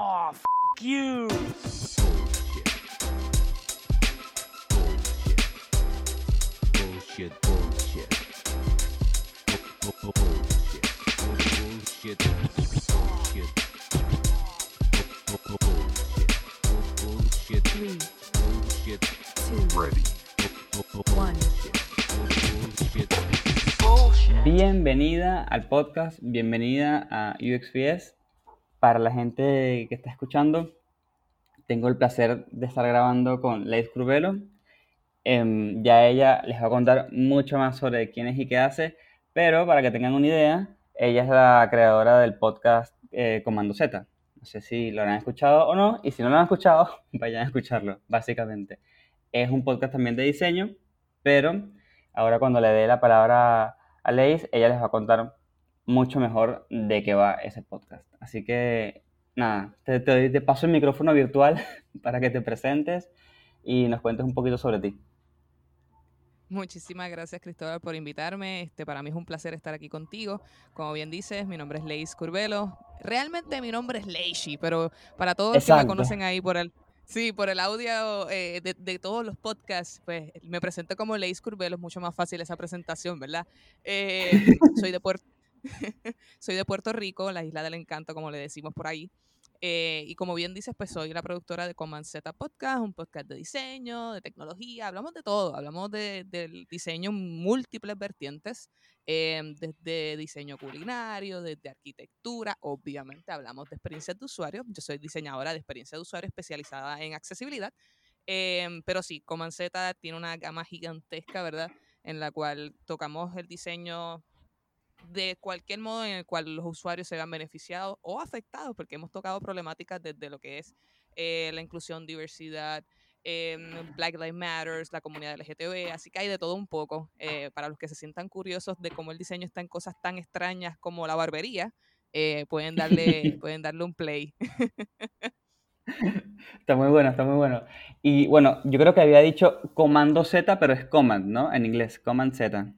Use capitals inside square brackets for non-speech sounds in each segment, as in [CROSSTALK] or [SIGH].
Oh, f you. Bullshit, bullshit. Bullshit. Bullshit. Bullshit. Bullshit. Three, Bullshit. two, Ready. one. Bullshit. Bienvenida al podcast, bienvenida a UXPS. Para la gente que está escuchando, tengo el placer de estar grabando con Leis Curvelo. Em, ya ella les va a contar mucho más sobre quién es y qué hace, pero para que tengan una idea, ella es la creadora del podcast eh, Comando Z. No sé si lo habrán escuchado o no, y si no lo han escuchado, [LAUGHS] vayan a escucharlo, básicamente. Es un podcast también de diseño, pero ahora cuando le dé la palabra a Leis, ella les va a contar mucho mejor de qué va ese podcast. Así que, nada, te, te, te paso el micrófono virtual [LAUGHS] para que te presentes y nos cuentes un poquito sobre ti. Muchísimas gracias, Cristóbal, por invitarme. Este, para mí es un placer estar aquí contigo. Como bien dices, mi nombre es Leis Curvelo. Realmente mi nombre es Leishi, pero para todos los que me conocen ahí por el, sí, por el audio eh, de, de todos los podcasts, pues me presento como Leis Curvelo. Es mucho más fácil esa presentación, ¿verdad? Eh, soy de Puerto [LAUGHS] soy de Puerto Rico, la isla del encanto, como le decimos por ahí. Eh, y como bien dices, pues soy la productora de Command Z Podcast, un podcast de diseño, de tecnología, hablamos de todo, hablamos de, del diseño en múltiples vertientes, eh, desde diseño culinario, desde arquitectura, obviamente hablamos de experiencias de usuario, yo soy diseñadora de experiencia de usuario especializada en accesibilidad, eh, pero sí, Command tiene una gama gigantesca, ¿verdad? En la cual tocamos el diseño de cualquier modo en el cual los usuarios se vean beneficiados o afectados, porque hemos tocado problemáticas desde lo que es eh, la inclusión, diversidad, eh, Black Lives Matter, la comunidad LGTB, así que hay de todo un poco. eh, para los que se sientan curiosos de cómo el diseño está en cosas tan extrañas como la barbería, eh, pueden, darle, [LAUGHS] pueden darle un play. [LAUGHS] Está muy bueno, está muy bueno. Y bueno, yo creo que había dicho Comando Z, pero es Command, ¿no? En inglés, Command Z.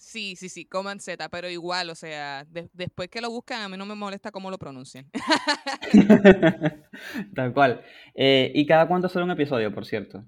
Sí, sí, sí, Command Z, pero igual, o sea, de- después que lo buscan, a mí no me molesta cómo lo pronuncian. [LAUGHS] Tal cual. Eh, ¿y cada cuánto sale un episodio, por cierto?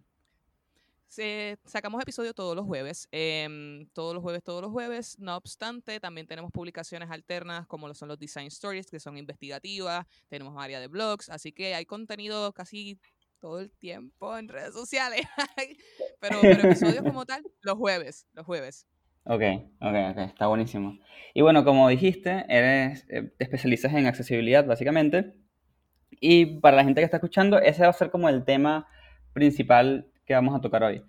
Sacamos episodios todos los jueves, em, todos los jueves, todos los jueves. No obstante, también tenemos publicaciones alternas como lo son los Design Stories, que son investigativas. Tenemos área de blogs, así que hay contenido casi todo el tiempo en redes sociales. [LAUGHS] pero, pero episodios como [LAUGHS] tal, los jueves, los jueves. Ok, ok, ok, está buenísimo. Y bueno, como dijiste, eres, eh, te especializas en accesibilidad, básicamente. Y para la gente que está escuchando, ese va a ser como el tema principal que vamos a tocar hoy.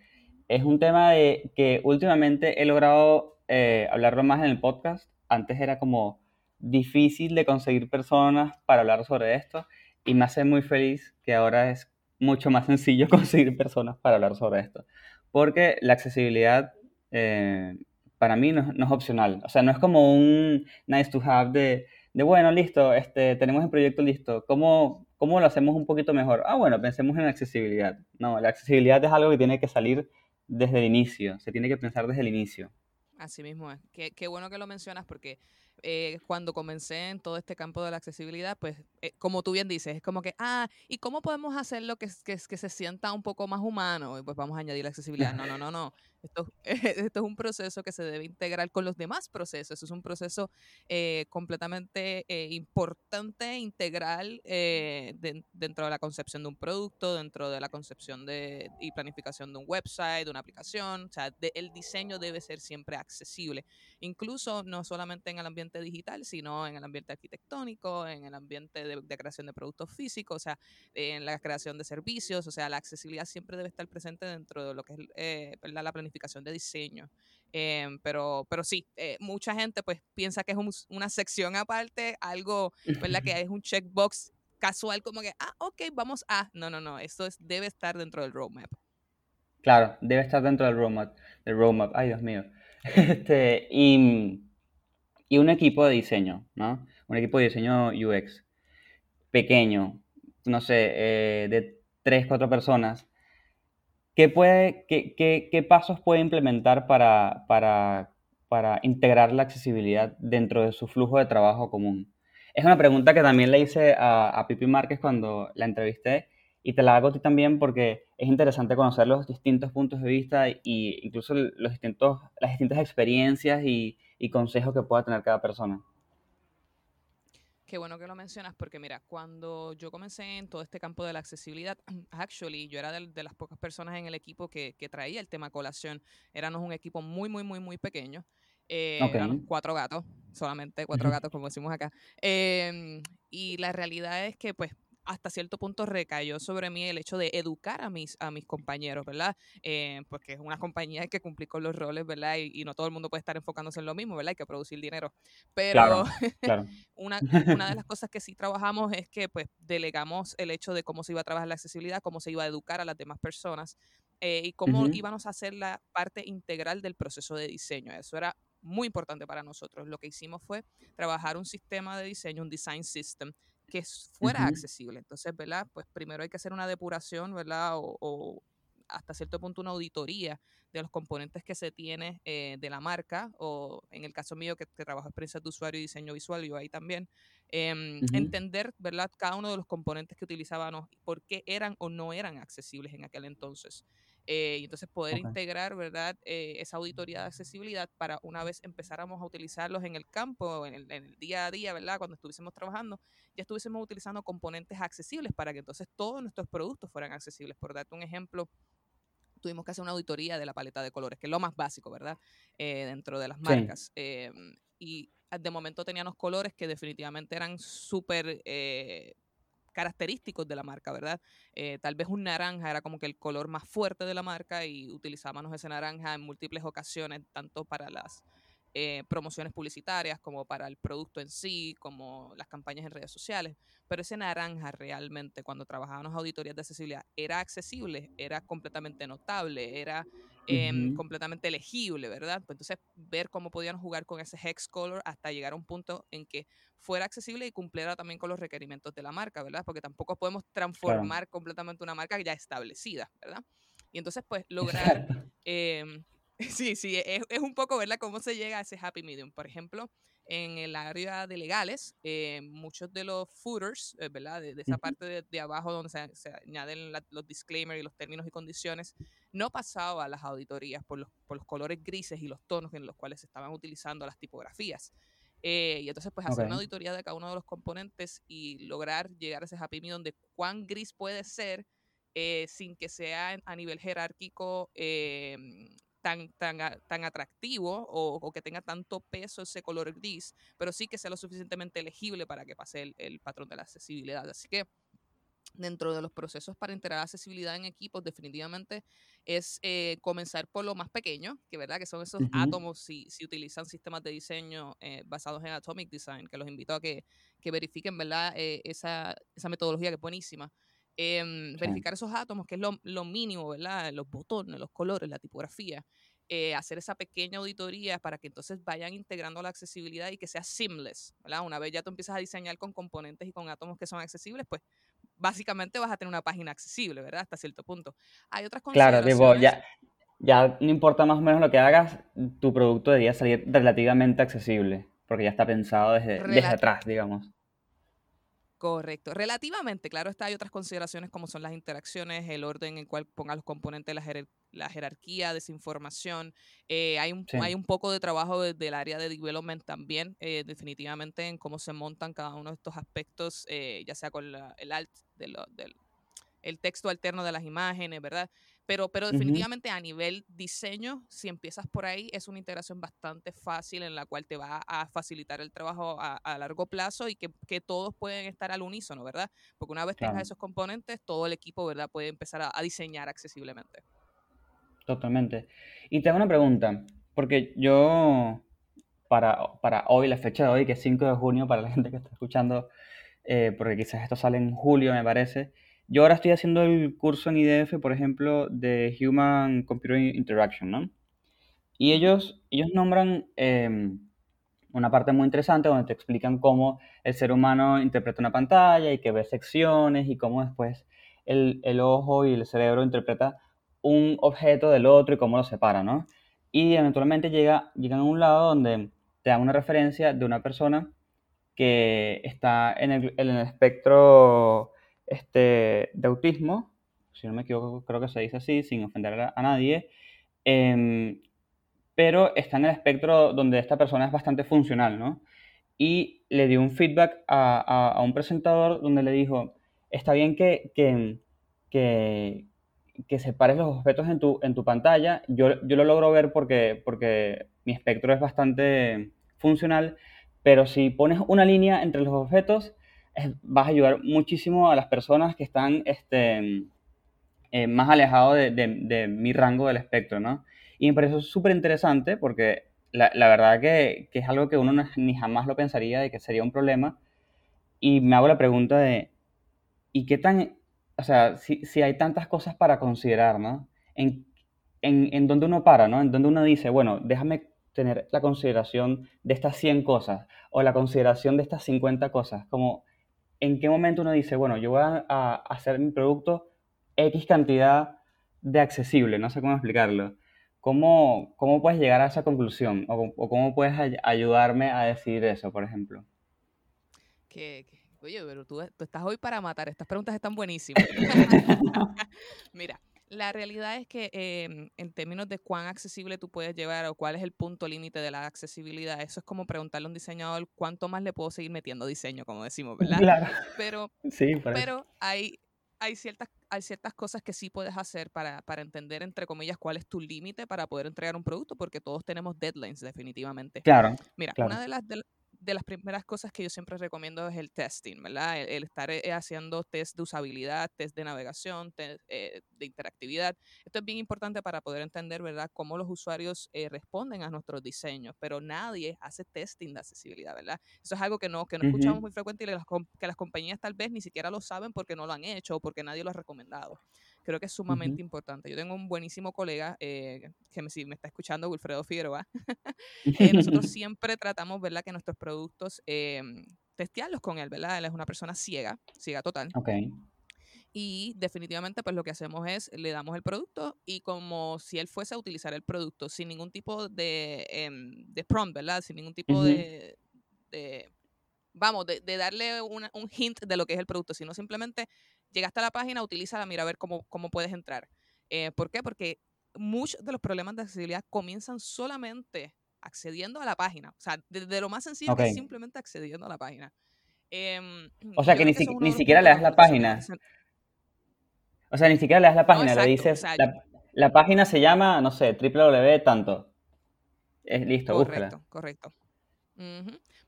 Es un tema de que últimamente he logrado eh, hablarlo más en el podcast. Antes era como difícil de conseguir personas para hablar sobre esto y me hace muy feliz que ahora es mucho más sencillo [LAUGHS] conseguir personas para hablar sobre esto. Porque la accesibilidad eh, para mí no, no es opcional. O sea, no es como un nice to have de, de bueno, listo, este, tenemos el proyecto listo. ¿Cómo, ¿Cómo lo hacemos un poquito mejor? Ah, bueno, pensemos en accesibilidad. No, la accesibilidad es algo que tiene que salir desde el inicio. Se tiene que pensar desde el inicio. Así mismo es. Qué, qué bueno que lo mencionas porque eh, cuando comencé en todo este campo de la accesibilidad, pues eh, como tú bien dices, es como que, ah, ¿y cómo podemos hacerlo que, que, que se sienta un poco más humano? Y pues vamos a añadir la accesibilidad. No, no, no, no. Esto, [LAUGHS] esto es un proceso que se debe integrar con los demás procesos. Es un proceso eh, completamente eh, importante, integral eh, de- dentro de la concepción de un producto, dentro de la concepción de, y planificación de un website, de una aplicación. O sea, de- el diseño debe ser siempre accesible, incluso no solamente en el ambiente digital, sino en el ambiente arquitectónico, en el ambiente de, de creación de productos físicos, o sea, en la creación de servicios. O sea, la accesibilidad siempre debe estar presente dentro de lo que es eh, la planificación de diseño. Em, pero, pero sí, eh, mucha gente pues piensa que es un- una sección aparte, algo, ¿verdad? Que es un checkbox casual como que, ah, ok, vamos a. No, no, no, esto es, debe estar dentro del roadmap. Claro, debe estar dentro del roadmap. Del roadmap. Ay, Dios mío. [LAUGHS] Este, y, y un equipo de diseño, ¿no? Un equipo de diseño UX pequeño, no sé, eh, de tres, cuatro personas. ¿Qué, puede, qué, qué- qué pasos puede implementar para, para, para integrar la accesibilidad dentro de su flujo de trabajo común? Es una pregunta que también le hice a, a Pipi Márquez cuando la entrevisté y te la hago a ti también porque es interesante conocer los distintos puntos de vista e incluso los distintos, las distintas experiencias y, y consejos que pueda tener cada persona. Qué bueno que lo mencionas porque mira, cuando yo comencé en todo este campo de la accesibilidad, [CLEARS THROAT] actually yo era de, de las pocas personas en el equipo que, que, traía el tema colación. Éramos un equipo muy, muy, muy, muy pequeño. Eh, Ok. éramos cuatro gatos, solamente cuatro gatos como decimos acá. Em, y la realidad es que pues hasta cierto punto recayó sobre mí el hecho de educar a mis, a mis compañeros, ¿verdad? Eh, porque es una compañía que cumplir con los roles, ¿verdad? Y, y no todo el mundo puede estar enfocándose en lo mismo, ¿verdad? Hay que producir dinero. Pero Claro, claro. [LAUGHS] una, una de las cosas que sí trabajamos es que pues delegamos el hecho de cómo se iba a trabajar la accesibilidad, cómo se iba a educar a las demás personas eh, y cómo Ujú. íbamos a hacer la parte integral del proceso de diseño. Eso era muy importante para nosotros. Lo que hicimos fue trabajar un sistema de diseño, un design system que fuera accesible. Entonces, ¿verdad? Pues primero hay que hacer una depuración, ¿verdad? O, o hasta cierto punto una auditoría de los componentes que se tiene eh, de la marca, o en el caso mío que, que trabajo experiencias de usuario y diseño visual, yo ahí también, em, entender, ¿verdad? Cada uno de los componentes que utilizábamos, por qué eran o no eran accesibles en aquel entonces. Eh, y entonces poder integrar, ¿verdad? Eh, esa auditoría de accesibilidad para una vez empezáramos a utilizarlos en el campo, en el, en el día a día, ¿verdad? Cuando estuviésemos trabajando, ya estuviésemos utilizando componentes accesibles para que entonces todos nuestros productos fueran accesibles. Por darte un ejemplo, tuvimos que hacer una auditoría de la paleta de colores, que es lo más básico, ¿verdad? Eh, dentro de las Sí. marcas. Eh, y de momento teníamos colores que definitivamente eran súper eh, característicos de la marca, ¿verdad? Eh, tal vez un naranja era como que el color más fuerte de la marca y utilizábamos ese naranja en múltiples ocasiones, tanto para las eh, promociones publicitarias como para el producto en sí, como las campañas en redes sociales. Pero ese naranja realmente, cuando trabajábamos auditorías de accesibilidad, era accesible, era completamente notable, era em, completamente legible, ¿verdad? Pues entonces, ver cómo podían jugar con ese hex color hasta llegar a un punto en que fuera accesible y cumpliera también con los requerimientos de la marca, ¿verdad? Porque tampoco podemos Claro. transformar completamente una marca ya establecida, ¿verdad? Y entonces, pues, lograr em, [LAUGHS] Sí, sí, es, es un poco, ¿verdad?, cómo se llega a ese happy medium. Por ejemplo, en el área de legales, eh, muchos de los footers, eh, ¿verdad?, de, de esa parte de, de abajo donde se, se añaden la- los disclaimers y los términos y condiciones, no pasaba a las auditorías por los, por los colores grises y los tonos en los cuales se estaban utilizando las tipografías. Eh, y entonces, pues, hacer una auditoría de cada uno de los componentes y lograr llegar a ese happy medium de cuán gris puede ser eh, sin que sea a nivel jerárquico eh, tan, tan, tan atractivo o, o que tenga tanto peso ese color gris, pero sí que sea lo suficientemente legible para que pase el, el patrón de la accesibilidad. Así que dentro de los procesos para integrar accesibilidad en equipos, definitivamente es eh, comenzar por lo más pequeño, que verdad que son esos Ujú. átomos, si, si utilizan sistemas de diseño eh, basados en Atomic Design, que los invito a que, que verifiquen verdad Eh, esa, esa metodología que es buenísima. Sí. verificar esos átomos, que es lo, lo mínimo, ¿verdad? Los botones, los colores, la tipografía. eh, hacer esa pequeña auditoría para que entonces vayan integrando la accesibilidad y que sea seamless, ¿verdad? Una vez ya tú empiezas a diseñar con componentes y con átomos que son accesibles, pues básicamente vas a tener una página accesible, ¿verdad? Hasta cierto punto. Hay otras Claro, tipo, ya, ya no importa más o menos lo que hagas, tu producto debería salir relativamente accesible, porque ya está pensado desde, desde atrás, digamos. Correcto. Relativamente, claro está, hay otras consideraciones como son las interacciones, el orden en el cual ponga los componentes, la, jerer- la jerarquía, desinformación. Eh, hay, un, Sí. hay un poco de trabajo desde el área de development también, eh, definitivamente, en cómo se montan cada uno de estos aspectos, eh, ya sea con la- el alt de lo- del el texto alterno de las imágenes, ¿verdad? Pero, pero definitivamente a nivel diseño, si empiezas por ahí, es una integración bastante fácil en la cual te va a facilitar el trabajo a, a largo plazo y que, que todos pueden estar al unísono, ¿verdad? Porque una vez tengas esos componentes, todo el equipo, ¿verdad? Puede empezar a, a diseñar accesiblemente. Totalmente. Y te hago una pregunta, porque yo, para, para hoy, la fecha de hoy, que es 5 de junio, para la gente que está escuchando, eh, porque quizás esto sale en julio, me parece, yo ahora estoy haciendo el curso en IDF, por ejemplo, de Human Computer Interaction, ¿no? Y ellos, ellos nombran em, una parte muy interesante donde te explican cómo el ser humano interpreta una pantalla y que ve secciones y cómo después el, el ojo y el cerebro interpreta un objeto del otro y cómo lo separa, ¿no? Y eventualmente llega, llegan a un lado donde te dan una referencia de una persona que está en el, en el espectro este, de autismo, si no me equivoco, creo que se dice así, sin ofender a, a nadie, em, pero está en el espectro donde esta persona es bastante funcional, ¿no? Y le dio un feedback a, a- a un presentador donde le dijo, está bien que, que, que, que separes los objetos en tu, en tu pantalla, yo, yo lo logro ver porque, porque mi espectro es bastante funcional, pero si pones una línea entre los objetos, eh, vas a ayudar muchísimo a las personas que están este, eh, más alejados de, de- de mi rango del espectro, ¿no? Y me pareció súper interesante porque la, la verdad que, que es algo que uno no- ni jamás lo pensaría de que sería un problema. Y me hago la pregunta de, ¿y qué tan, o sea, si, si hay tantas cosas para considerar, ¿no? En, en, en dónde uno para, ¿no? En donde uno dice, bueno, déjame tener la consideración de estas 100 cosas o la consideración de estas 50 cosas. Como, ¿en qué momento uno dice, bueno, yo voy a, hacer mi producto X cantidad de accesible? No sé cómo explicarlo. ¿Cómo, cómo puedes llegar a esa conclusión? ¿O, cómo puedes ay- ayudarme a decidir eso, por ejemplo? Que, oye, pero tú estás hoy para matar. Estas preguntas están buenísimas. [LAUGHS] Mira, la realidad es que em, en términos de cuán accesible tú puedes llevar o cuál es el punto límite de la accesibilidad, eso es como preguntarle a un diseñador cuánto más le puedo seguir metiendo diseño, como decimos, ¿verdad? Claro. Pero [LAUGHS] Sí, pero hay, hay, ciertas, hay ciertas cosas que sí puedes hacer para, para entender, entre comillas, cuál es tu límite para poder entregar un producto, porque todos tenemos deadlines, definitivamente. Claro, Mira, claro. una de las, de, la- de las primeras cosas que yo siempre recomiendo es el testing, ¿verdad? El, el estar eh, haciendo test de usabilidad, test de navegación, test eh, de interactividad. Esto es bien importante para poder entender, ¿verdad?, cómo los usuarios eh, responden a nuestros diseños, pero nadie hace testing de accesibilidad, ¿verdad? Eso es algo que no, que no escuchamos muy frecuente y las com- que las compañías tal vez ni siquiera lo saben porque no lo han hecho o porque nadie lo ha recomendado. Creo que es sumamente Ujú. importante. Yo tengo un buenísimo colega eh, que me, si me está escuchando, Wilfredo Figueroa, [LAUGHS] eh, nosotros [LAUGHS] siempre tratamos, ¿verdad?, que nuestros productos eh, testearlos con él, ¿verdad? Él es una persona ciega, ciega total. Ok, Y definitivamente, pues lo que hacemos es le damos el producto y como si él fuese a utilizar el producto sin ningún tipo de, em, de prompt, ¿verdad? Sin ningún tipo Ujú. de, de- vamos, de, de darle una- un hint de lo que es el producto, sino simplemente llegaste a la página, utilízala, mira a ver cómo, cómo puedes entrar. Eh, ¿Por qué? Porque muchos de los problemas de accesibilidad comienzan solamente accediendo a la página. O sea, desde lo más sencillo que es simplemente accediendo a la página. Em, O sea que ni, uno ni siquiera le das la página. O sea, ni siquiera le das la No, página, le. O dices, sea, la, la página se llama, no sé, www tanto. Es listo, búscala. Correcto, correcto.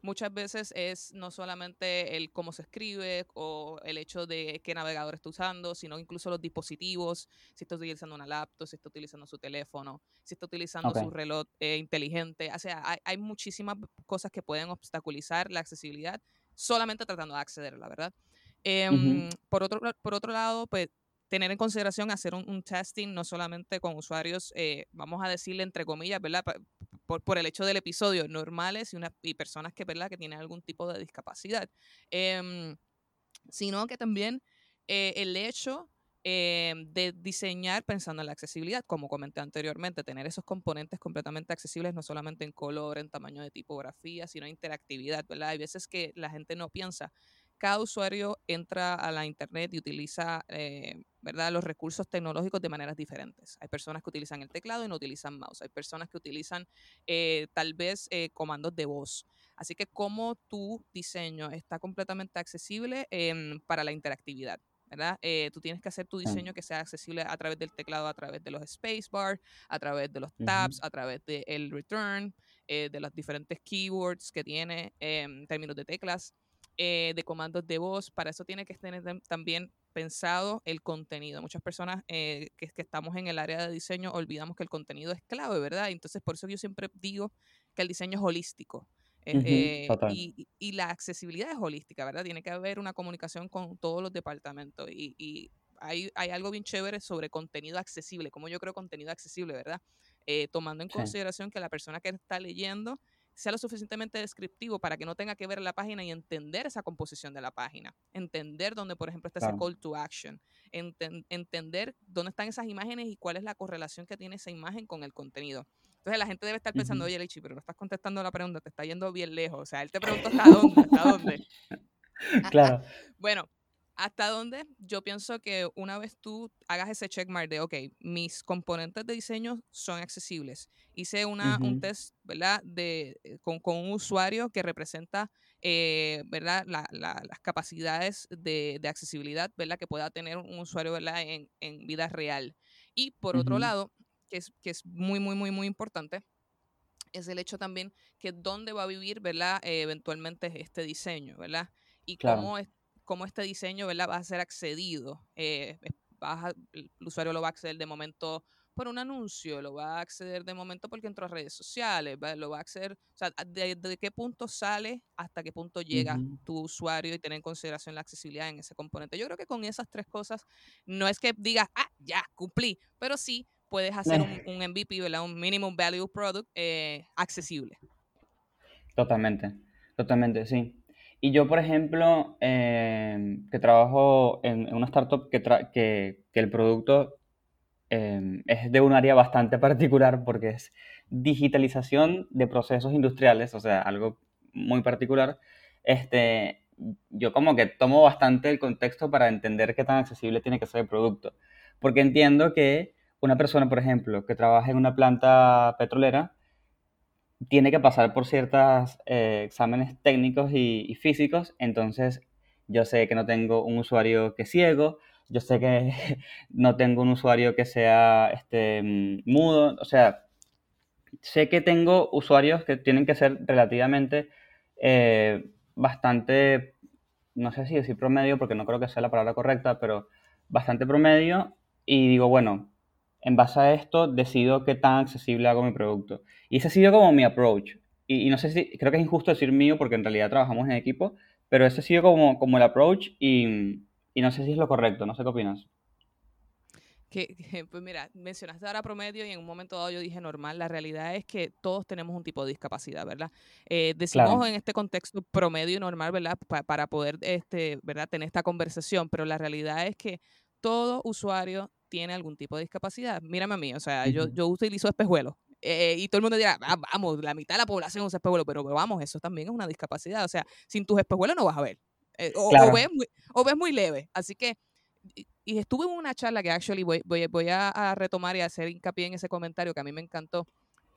Muchas veces es no solamente el cómo se escribe o el hecho de qué navegador está usando, sino incluso los dispositivos, si está utilizando una laptop, si está utilizando su teléfono, si está utilizando Ok. su reloj eh, inteligente. O sea, hay, hay muchísimas cosas que pueden obstaculizar la accesibilidad solamente tratando de acceder, la verdad. Em, por, otro, por otro lado, pues tener en consideración hacer un, un testing no solamente con usuarios, eh, vamos a decirle entre comillas, ¿verdad? Pa- por, por el hecho del episodio, normales y, una, y personas que, ¿verdad? que tienen algún tipo de discapacidad, Em, sino que también eh, el hecho eh, de diseñar pensando en la accesibilidad, como comenté anteriormente, tener esos componentes completamente accesibles, no solamente en color, en tamaño de tipografía, sino en interactividad, ¿verdad? Hay veces que la gente no piensa. Cada usuario entra a la internet y utiliza, eh, ¿verdad? Los recursos tecnológicos de maneras diferentes. Hay personas que utilizan el teclado y no utilizan mouse. Hay personas que utilizan eh, tal vez eh, comandos de voz. Así que cómo tu diseño está completamente accesible em, para la interactividad. ¿verdad? Eh, tú tienes que hacer tu diseño que sea accesible a través del teclado, a través de los spacebar, a través de los tabs, a través del return, eh, de los diferentes keywords que tiene em, en términos de teclas, eh, de comandos de voz. Para eso tiene que tener tam- también pensado el contenido. Muchas personas eh, que, que estamos en el área de diseño olvidamos que el contenido es clave, ¿verdad? Entonces, por eso yo siempre digo que el diseño es holístico. Eh, y, y- y la accesibilidad es holística, ¿verdad? Tiene que haber una comunicación con todos los departamentos. Y, y hay, hay algo bien chévere sobre contenido accesible, como yo creo contenido accesible, ¿verdad? Eh, tomando en Sí. consideración que la persona que está leyendo sea lo suficientemente descriptivo para que no tenga que ver la página y entender esa composición de la página, entender dónde, por ejemplo, está Claro. ese call to action, enten- entender dónde están esas imágenes y cuál es la correlación que tiene esa imagen con el contenido. Entonces la gente debe estar pensando, Ujú. oye, Lechi, pero no estás contestando la pregunta, te está yendo bien lejos. O sea, él te preguntó hasta dónde, hasta dónde. [LAUGHS] Claro. [LAUGHS] Bueno, hasta dónde yo pienso que una vez tú hagas ese checkmark de, ok, mis componentes de diseño son accesibles. Hice una, un Ujú. test, ¿verdad? De, eh, con, con un usuario que representa, eh, ¿verdad? La- la- las capacidades de, de accesibilidad, ¿verdad? Que pueda tener un usuario, ¿verdad? En, en vida real. Y por otro Ujú. lado, que es, que es muy, muy, muy, muy importante, es el hecho también que dónde va a vivir, ¿verdad? Eh, eventualmente este diseño, ¿verdad? Y Claro. cómo, es, cómo este diseño, ¿verdad? Va a ser accedido. eh, es- vas a- el usuario lo va a acceder de momento por un anuncio, lo va a acceder de momento porque entró a redes sociales, ¿va? lo va a acceder, o sea, de, de qué punto sale hasta qué punto llega tu usuario y tener en consideración la accesibilidad en ese componente. Yo creo que con esas tres cosas no es que digas, ah, ya, cumplí, pero sí puedes hacer un, [LAUGHS] un MVP, ¿verdad? Un minimum value product eh, accesible. Totalmente, totalmente, sí. Y yo, por ejemplo, eh, que trabajo en, una startup que, que, que el producto eh, es de un área bastante [LAUGHS] particular porque es digitalización de procesos industriales, o sea, algo muy particular. Este, yo como que tomo bastante el contexto para entender qué tan accesible tiene que ser el producto. Porque entiendo que una persona, por ejemplo, que trabaja en una planta petrolera, tiene que pasar por ciertos exámenes técnicos y, físicos, entonces yo sé que no tengo un usuario que ciego, yo sé que [LAUGHS] no tengo un usuario que sea este, mm, mudo, o sea, sé que tengo usuarios que tienen que ser relativamente eh, bastante, no sé si decir promedio, porque no creo que sea la palabra correcta, pero bastante promedio, y digo, bueno, en base a esto decido qué tan accesible hago mi producto. Y ese ha sido como mi approach. Y, y no sé si, creo que es injusto decir mío, porque en realidad trabajamos en equipo, pero ese ha sido como, como el approach y, y no sé si es lo correcto, no sé qué opinas. Que, que, pues mira, mencionaste ahora promedio y en un momento dado yo dije normal. La realidad es que todos tenemos un tipo de discapacidad, ¿verdad? Eh, decimos Claro. en este contexto promedio y normal, ¿verdad? Pa- para poder, este, ¿verdad? Tener esta conversación, pero la realidad es que todo usuario tiene algún tipo de discapacidad. Mírame a mí, o sea, yo, Ujú. yo utilizo espejuelos. eh, y todo el mundo dirá, "Ah, vamos, la mitad de la población usa espejuelos, pero, vamos, eso también es una discapacidad. O sea, sin tus espejuelos no vas a ver. Eh, o, o Claro. ves muy, o ves muy leve. Así que y, y estuve en una charla que actually voy, voy, voy a, a retomar y a hacer hincapié en ese comentario que a mí me encantó.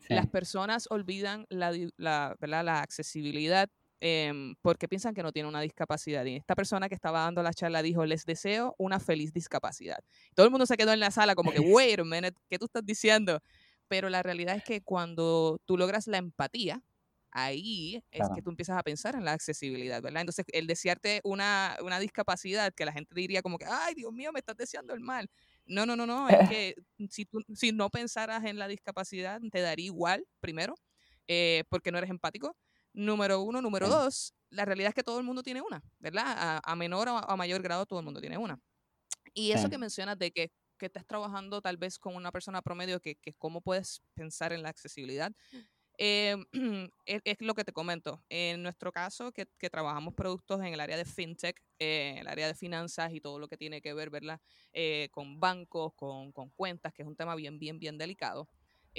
Sí. Las personas olvidan la, la, la accesibilidad em, porque piensan que no tienen una discapacidad. Y esta persona que estaba dando la charla dijo, les deseo una feliz discapacidad. Todo el mundo se quedó en la sala como que, [LAUGHS] wait a minute, ¿qué tú estás diciendo? Pero la realidad es que cuando tú logras la empatía, ahí es que tú empiezas a pensar en la accesibilidad, ¿verdad? Entonces, el desearte una, una discapacidad que la gente diría como que, ay, Dios mío, me estás deseando el mal. No, no, no, no, es [LAUGHS] que si tú si no pensaras en la discapacidad, te daría igual, primero, eh, porque no eres empático. Número uno. Número dos, la realidad es que todo el mundo tiene una, ¿verdad? A, a menor o a mayor grado todo el mundo tiene una. Y eso que mencionas de que, que estás trabajando tal vez con una persona promedio, que, que cómo puedes pensar en la accesibilidad, eh, es, [CLEARS THROAT] es lo que te comento. En nuestro caso, que, que trabajamos productos en el área de fintech, eh, el área de finanzas y todo lo que tiene que ver, ¿verdad? Eh, con bancos, con, con cuentas, que es un tema bien, bien, bien delicado.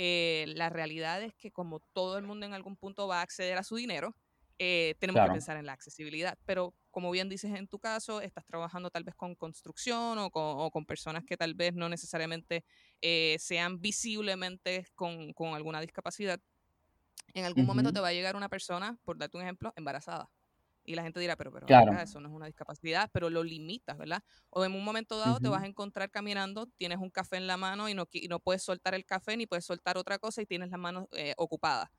Eh, la realidad es que como todo el mundo en algún punto va a acceder a su dinero, eh, tenemos que pensar en la accesibilidad. Pero como bien dices en tu caso, estás trabajando tal vez con construcción o con, o con personas que tal vez no necesariamente eh, sean visiblemente con, con alguna discapacidad. En algún momento te va a llegar una persona, por darte un ejemplo, embarazada. Y la gente dirá, pero, pero, Claro. eso no es una discapacidad, pero lo limitas, ¿verdad? O en un momento dado te vas a encontrar caminando, tienes un café en la mano y no, y no puedes soltar el café ni puedes soltar otra cosa y tienes las manos eh, ocupadas.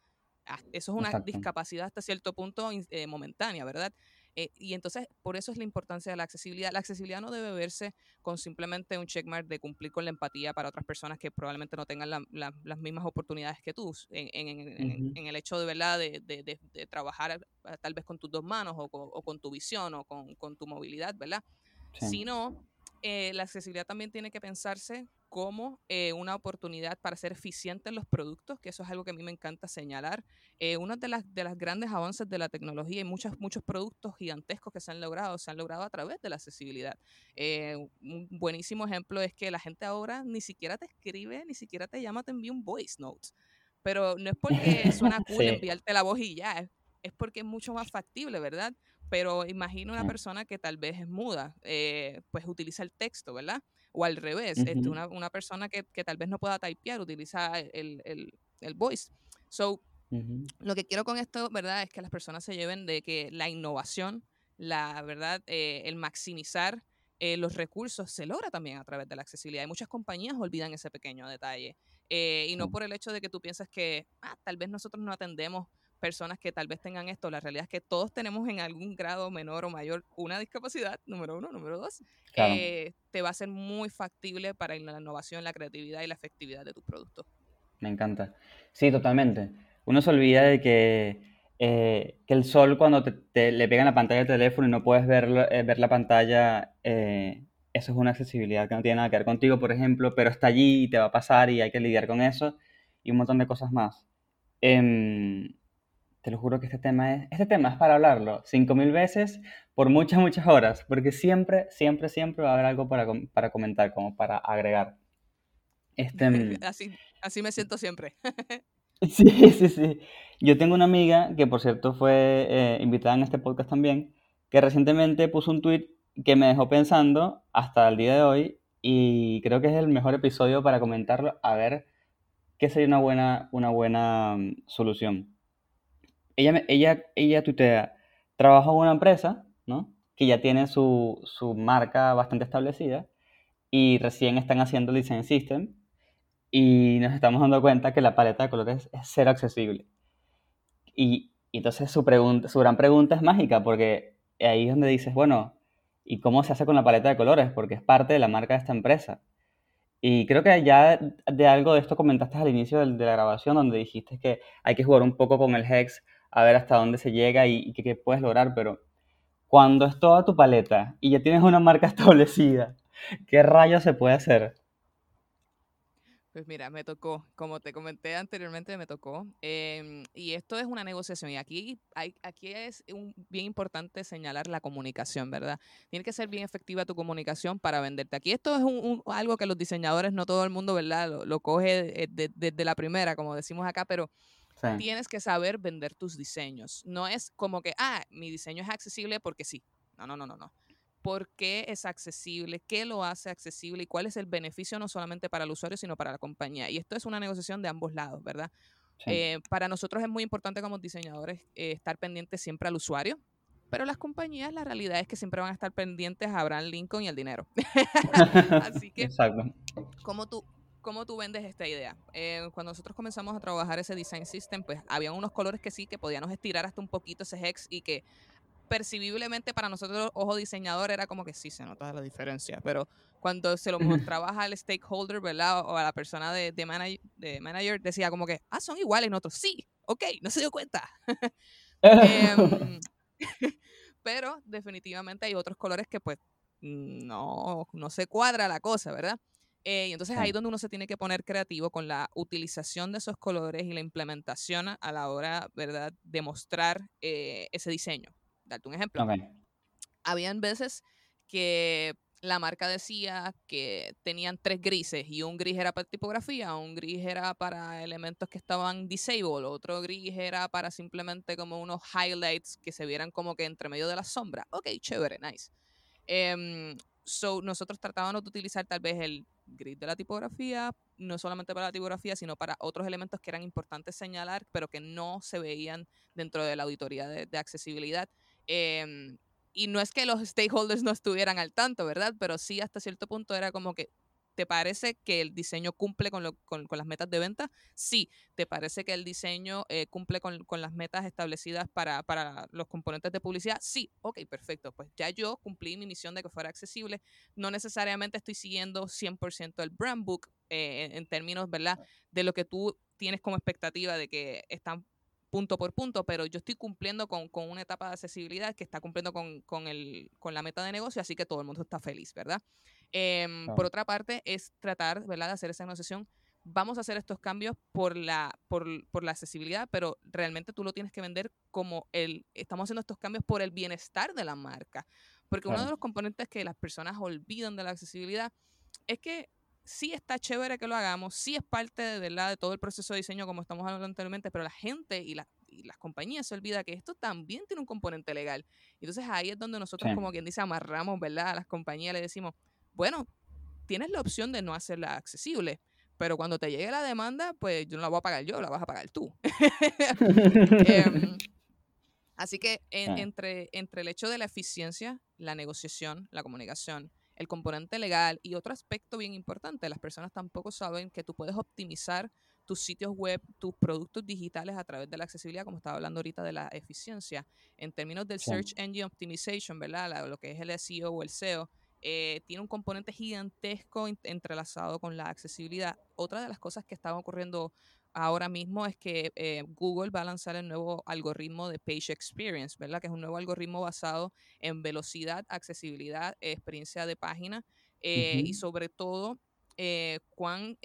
Ah, Eso es una Exacto. discapacidad hasta cierto punto eh, momentánea, ¿verdad? Eh, y entonces, por eso es la importancia de la accesibilidad. La accesibilidad no debe verse con simplemente un checkmark de cumplir con la empatía para otras personas que probablemente no tengan la- la- las mismas oportunidades que tú en, en- el hecho de verdad de, de- de- de trabajar eh, tal vez con tus dos manos o, co- o con tu visión o con, con tu movilidad, ¿verdad? Sí. Sino, eh, la accesibilidad también tiene que pensarse como eh, una oportunidad para ser eficiente en los productos, que eso es algo que a mí me encanta señalar. Eh, uno de las, de las grandes avances de la tecnología y muchos, muchos productos gigantescos que se han logrado, se han logrado a través de la accesibilidad. Eh, un buenísimo ejemplo es que la gente ahora ni siquiera te escribe, ni siquiera te llama, te envía un voice note. Pero no es porque [LAUGHS] suena cool Sí. enviarte la voz y ya, es, porque es mucho más factible, ¿verdad? Pero imagina una persona que tal vez es muda, eh, pues utiliza el texto, ¿verdad? O al revés, este, Ujú. una, una persona que, que tal vez no pueda typear, utiliza el, el, el voice. So, Ujú. lo que quiero con esto, ¿verdad? Es que las personas se lleven de que la innovación, la verdad, eh, el maximizar eh, los recursos se logra también a través de la accesibilidad. Y muchas compañías olvidan ese pequeño detalle. eh, y no por el hecho de que tú piensas que ah, tal vez nosotros no atendemos personas que tal vez tengan esto. La realidad es que todos tenemos en algún grado menor o mayor una discapacidad, número uno. Número dos, Claro. eh, te va a ser muy factible para la innovación, la creatividad y la efectividad de tus productos. Me encanta. Sí, totalmente. Uno se olvida de que, eh, que el sol cuando te, te- le pega en la pantalla del teléfono y no puedes ver, eh, ver la pantalla, eh, eso es una accesibilidad que no tiene nada que ver contigo, por ejemplo, pero está allí y te va a pasar y hay que lidiar con eso y un montón de cosas más. Em, te lo juro que este tema es, este tema es para hablarlo 5.000 veces por muchas, muchas horas, porque siempre, siempre, siempre va a haber algo para, para comentar, como para agregar. Este, em, [LAUGHS] así, así me siento siempre. [LAUGHS] Sí, sí, sí. Yo tengo una amiga que, por cierto, fue eh, invitada en este podcast también, que recientemente puso un tweet que me dejó pensando hasta el día de hoy y creo que es el mejor episodio para comentarlo, a ver qué sería una buena, una buena mm, solución. Ella, ella, ella tuitea, trabajo en una empresa, ¿no? Que ya tiene su, su marca bastante establecida y recién están haciendo el design system y nos estamos dando cuenta que la paleta de colores es cero accesible. Y, y entonces su, pregunta, su gran pregunta es mágica, porque ahí es donde dices, bueno, ¿y cómo se hace con la paleta de colores? Porque es parte de la marca de esta empresa. Y creo que ya de algo de esto comentaste al inicio del- de, la grabación, donde dijiste que hay que jugar un poco con el hex, a ver hasta dónde se llega y, y qué, qué puedes lograr, pero cuando es toda tu paleta y ya tienes una marca [LAUGHS] establecida, ¿qué rayos se puede hacer? Pues mira, me tocó, como te comenté anteriormente, me tocó. em, y esto es una negociación. Y aquí, hay, aquí es un- bien importante señalar la comunicación, ¿verdad? Tiene que ser bien efectiva tu comunicación para venderte. Aquí esto es un- un- algo que los diseñadores, no todo el mundo, ¿verdad? Lo, lo coge eh, de- desde la primera, como decimos acá, pero Sí. tienes que saber vender tus diseños. No es como que, ah, mi diseño es accesible porque sí. No, no, no, no, no. ¿Por qué es accesible? ¿Qué lo hace accesible? ¿Y cuál es el beneficio no solamente para el usuario, sino para la compañía? Y esto es una negociación de ambos lados, ¿verdad? Sí. Eh, para nosotros es muy importante como diseñadores eh, estar pendientes siempre al usuario, pero las compañías la realidad es que siempre van a estar pendientes a Abraham Lincoln y al dinero. [LAUGHS] [LAUGHS] Así que Exacto. ¿Cómo tú, cómo tú vendes esta idea? Eh, cuando nosotros comenzamos a trabajar ese design system, pues había unos colores que sí, que podíamos estirar hasta un poquito ese hex y que percibiblemente para nosotros, ojo diseñador, era como que sí se nota la diferencia, pero cuando se lo mostrabas al stakeholder, ¿verdad? O a la persona de, de, manag- de manager, decía como que, ah, son iguales, y nosotros, sí, ok, no se dio cuenta. [LAUGHS] Em, [LAUGHS] pero definitivamente hay otros colores que pues no, no se cuadra la cosa, ¿verdad? Eh, y entonces ahí es donde uno se tiene que poner creativo con la utilización de esos colores y la implementación a- la hora, ¿verdad?, de mostrar eh, ese diseño. Darte un ejemplo Ok. habían veces que la marca decía que tenían tres grises y un gris era para tipografía, un gris era para elementos que estaban disable, otro gris era para simplemente como unos highlights que se vieran como que entre medio de la sombra. Ok, chévere, nice. Em, so, nosotros tratábamos de utilizar tal vez el gris de la tipografía, no solamente para la tipografía, sino para otros elementos que eran importantes señalar, pero que no se veían dentro de la auditoría de, accesibilidad. Em, y no es que los stakeholders no estuvieran al tanto, ¿verdad? Pero sí hasta cierto punto era como que, ¿te parece que el diseño cumple con, lo- con- con las metas de venta? Sí. ¿Te parece que el diseño eh, cumple con, con las metas establecidas para, para los componentes de publicidad? Sí. Ok, perfecto. Pues ya yo cumplí mi misión de que fuera accesible. No necesariamente estoy siguiendo 100% el brand book eh, en, en términos, ¿verdad? De lo que tú tienes como expectativa de que están punto por punto, pero yo estoy cumpliendo con, con una etapa de accesibilidad que está cumpliendo con, con, el, con la meta de negocio, así que todo el mundo está feliz, ¿verdad? Em, Claro. Por otra parte, es tratar, ¿verdad?, de hacer esa negociación. Vamos a hacer estos cambios por la, por, por la accesibilidad, pero realmente tú lo tienes que vender como el, estamos haciendo estos cambios por el bienestar de la marca. Porque uno de Claro. los componentes que las personas olvidan de la accesibilidad es que sí está chévere que lo hagamos, sí es parte de, ¿verdad? de todo el proceso de diseño como estamos hablando anteriormente, pero la gente y, la- y las compañías se olvida que esto también tiene un componente legal. Entonces ahí es donde nosotros, Sí. como quien dice, amarramos, ¿verdad? A las compañías le decimos, bueno, tienes la opción de no hacerla accesible, pero cuando te llegue la demanda, pues yo no la voy a pagar yo, la vas a pagar tú. [LAUGHS] Em, así que en- Sí. entre, entre el hecho de la eficiencia, la negociación, la comunicación, el componente legal y otro aspecto bien importante, las personas tampoco saben que tú puedes optimizar tus sitios web, tus productos digitales a través de la accesibilidad, como estaba hablando ahorita de la eficiencia. En términos del Sí. Search Engine Optimization, ¿verdad? La- lo que es el SEO o el SEO, eh, tiene un componente gigantesco entrelazado con la accesibilidad. Otra de las cosas que están ocurriendo ahora mismo es que eh, Google va a lanzar el nuevo algoritmo de Page Experience, ¿verdad? Que es un nuevo algoritmo basado en velocidad, accesibilidad, experiencia de página eh, y Ujú. sobre todo eh, cuán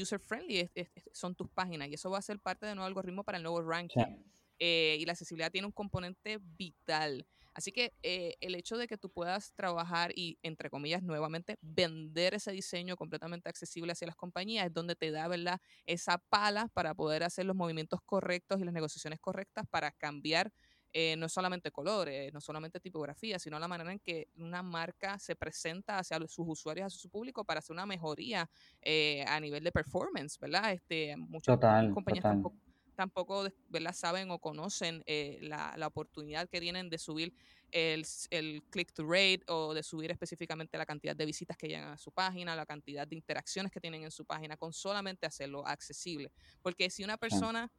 user friendly son tus páginas. Y eso va a ser parte del nuevo algoritmo para el nuevo ranking. Eh, y la accesibilidad tiene un componente vital. Así que eh, el hecho de que tú puedas trabajar y, entre comillas, nuevamente, vender ese diseño completamente accesible hacia las compañías es donde te da, ¿verdad?, esa pala para poder hacer los movimientos correctos y las negociaciones correctas para cambiar eh, no solamente colores, no solamente tipografía, sino la manera en que una marca se presenta hacia sus usuarios, hacia su público para hacer una mejoría eh, a nivel de performance, ¿verdad? Este, muchas Total, compañías total. tampoco tampoco ¿verdad? saben o conocen eh, la, la oportunidad que tienen de subir el, el click to rate o de subir específicamente la cantidad de visitas que llegan a su página, la cantidad de interacciones que tienen en su página, con solamente hacerlo accesible. Porque si una persona,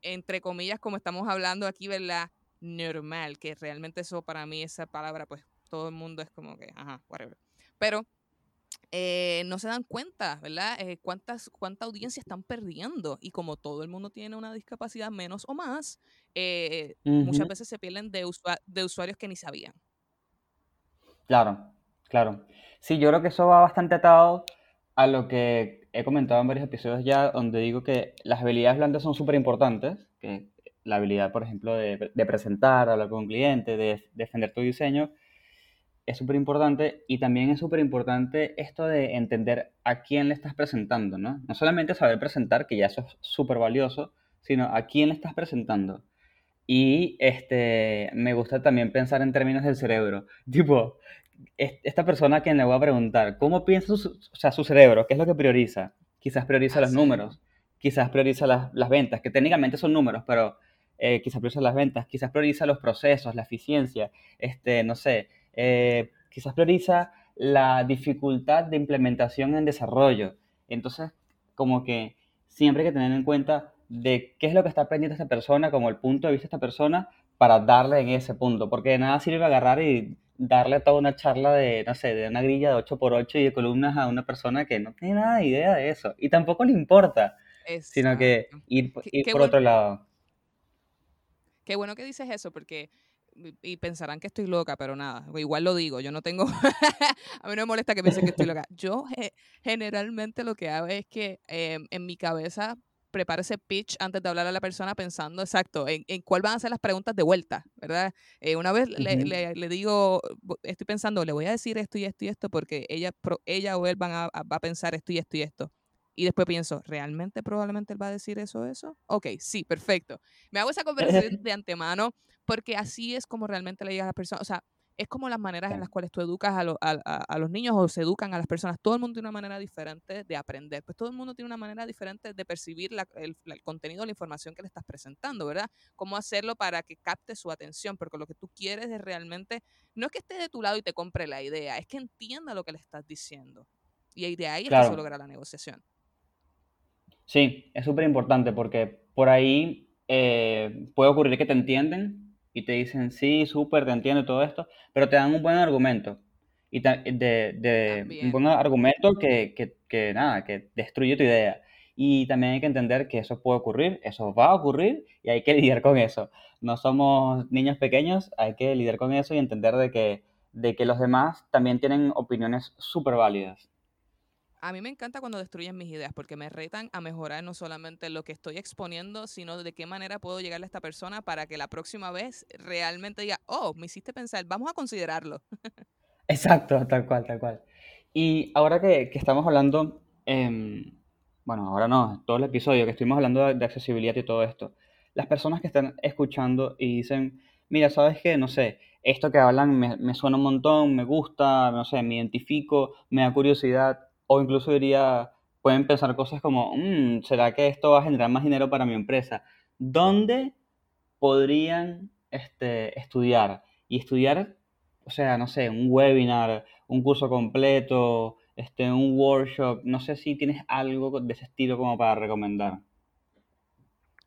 entre comillas, como estamos hablando aquí, ¿verdad? Normal, que realmente eso para mí, esa palabra, pues todo el mundo es como que, ajá, whatever. Pero eh, no se dan cuenta, ¿verdad? Eh, cuántas, cuánta audiencia están perdiendo. Y como todo el mundo tiene una discapacidad menos o más, eh, muchas veces se pierden de, usua- de usuarios que ni sabían. Claro, claro. Sí, yo creo que eso va bastante atado a lo que he comentado en varios episodios ya, donde digo que las habilidades blandas son súper importantes, que la habilidad, por ejemplo, de, de presentar, hablar con un cliente, de defender tu diseño, es súper importante y también es súper importante esto de entender a quién le estás presentando, ¿no? No solamente saber presentar, que ya eso es súper valioso, sino a quién le estás presentando. Y este, me gusta también pensar en términos del cerebro. [LAUGHS] Tipo, es- esta persona a quien le voy a preguntar, ¿cómo piensa su, o sea, su cerebro? ¿Qué es lo que prioriza? Quizás prioriza los números, quizás prioriza las, las ventas, que técnicamente son números, pero eh, quizás prioriza las ventas, quizás prioriza los procesos, la eficiencia, este, no sé, eh, quizás prioriza la dificultad de implementación en desarrollo. Entonces, como que siempre hay que tener en cuenta de qué es lo que está aprendiendo esta persona, como el punto de vista de esta persona, para darle en ese punto. Porque de nada sirve agarrar y darle toda una charla de, no sé, de una grilla de 8x8 y de columnas a una persona que no tiene nada de idea de eso. Y tampoco le importa, sino que Exacto. ir, ir por bueno- otro lado. Qué bueno que dices eso, porque y- pensarán que estoy loca, pero nada, igual lo digo, yo no tengo, [LAUGHS] a mí no me molesta que piensen que estoy loca. Yo ge- generalmente lo que hago es que eh, en mi cabeza preparo ese pitch antes de hablar a la persona pensando exacto en, en cuál van a ser las preguntas de vuelta, ¿verdad? Eh, una vez le, le- le digo, estoy pensando, le voy a decir esto y esto y esto porque ella, pro- ella o él van a, a- va a pensar esto y esto y esto. Y después pienso, ¿realmente probablemente él va a decir eso o eso? Ok, sí, perfecto. Me hago esa conversación [LAUGHS] de antemano porque así es como realmente le digas a las personas. O sea, es como las maneras en las cuales tú educas a, lo- a- a- a los niños o se educan a las personas. Todo el mundo tiene una manera diferente de aprender. Pues todo el mundo tiene una manera diferente de percibir la- el, el contenido, la información que le estás presentando, ¿verdad? Cómo hacerlo para que capte su atención, porque lo que tú quieres es realmente, no es que esté de tu lado y te compre la idea, es que entienda lo que le estás diciendo. Y de ahí es que se logra la negociación. Sí, es súper importante porque por ahí eh, puede ocurrir que te entienden y te dicen, sí, súper, te entiendo todo esto, pero te dan un buen argumento. Y de, de- un buen argumento que, que, que nada, que destruye tu idea. Y también hay que entender que eso puede ocurrir, eso va a ocurrir y hay que [LAUGHS] lidiar con eso. No somos niños pequeños, hay que lidiar con eso y entender de que, de que los demás también tienen opiniones súper válidas. A mí me encanta cuando destruyen mis ideas porque me retan a mejorar no solamente lo que estoy exponiendo, sino de qué manera puedo llegarle a esta persona para que la próxima vez realmente diga, oh, me hiciste pensar, vamos a considerarlo. Exacto, tal cual, tal cual. Y ahora que, que estamos hablando em, bueno, ahora no, todo el episodio que estuvimos hablando de, accesibilidad y todo esto, las personas que están escuchando y dicen, mira, ¿sabes qué? No sé, esto que hablan me, me suena un montón, me gusta, no sé, me identifico, me da curiosidad, o incluso diría, pueden pensar cosas como, "Mm, ¿será que esto va a generar más dinero para mi empresa? ¿Dónde podrían este, estudiar? Y estudiar, o sea, no sé, un webinar, un curso completo, este, un workshop, no sé si tienes algo de ese estilo como para recomendar.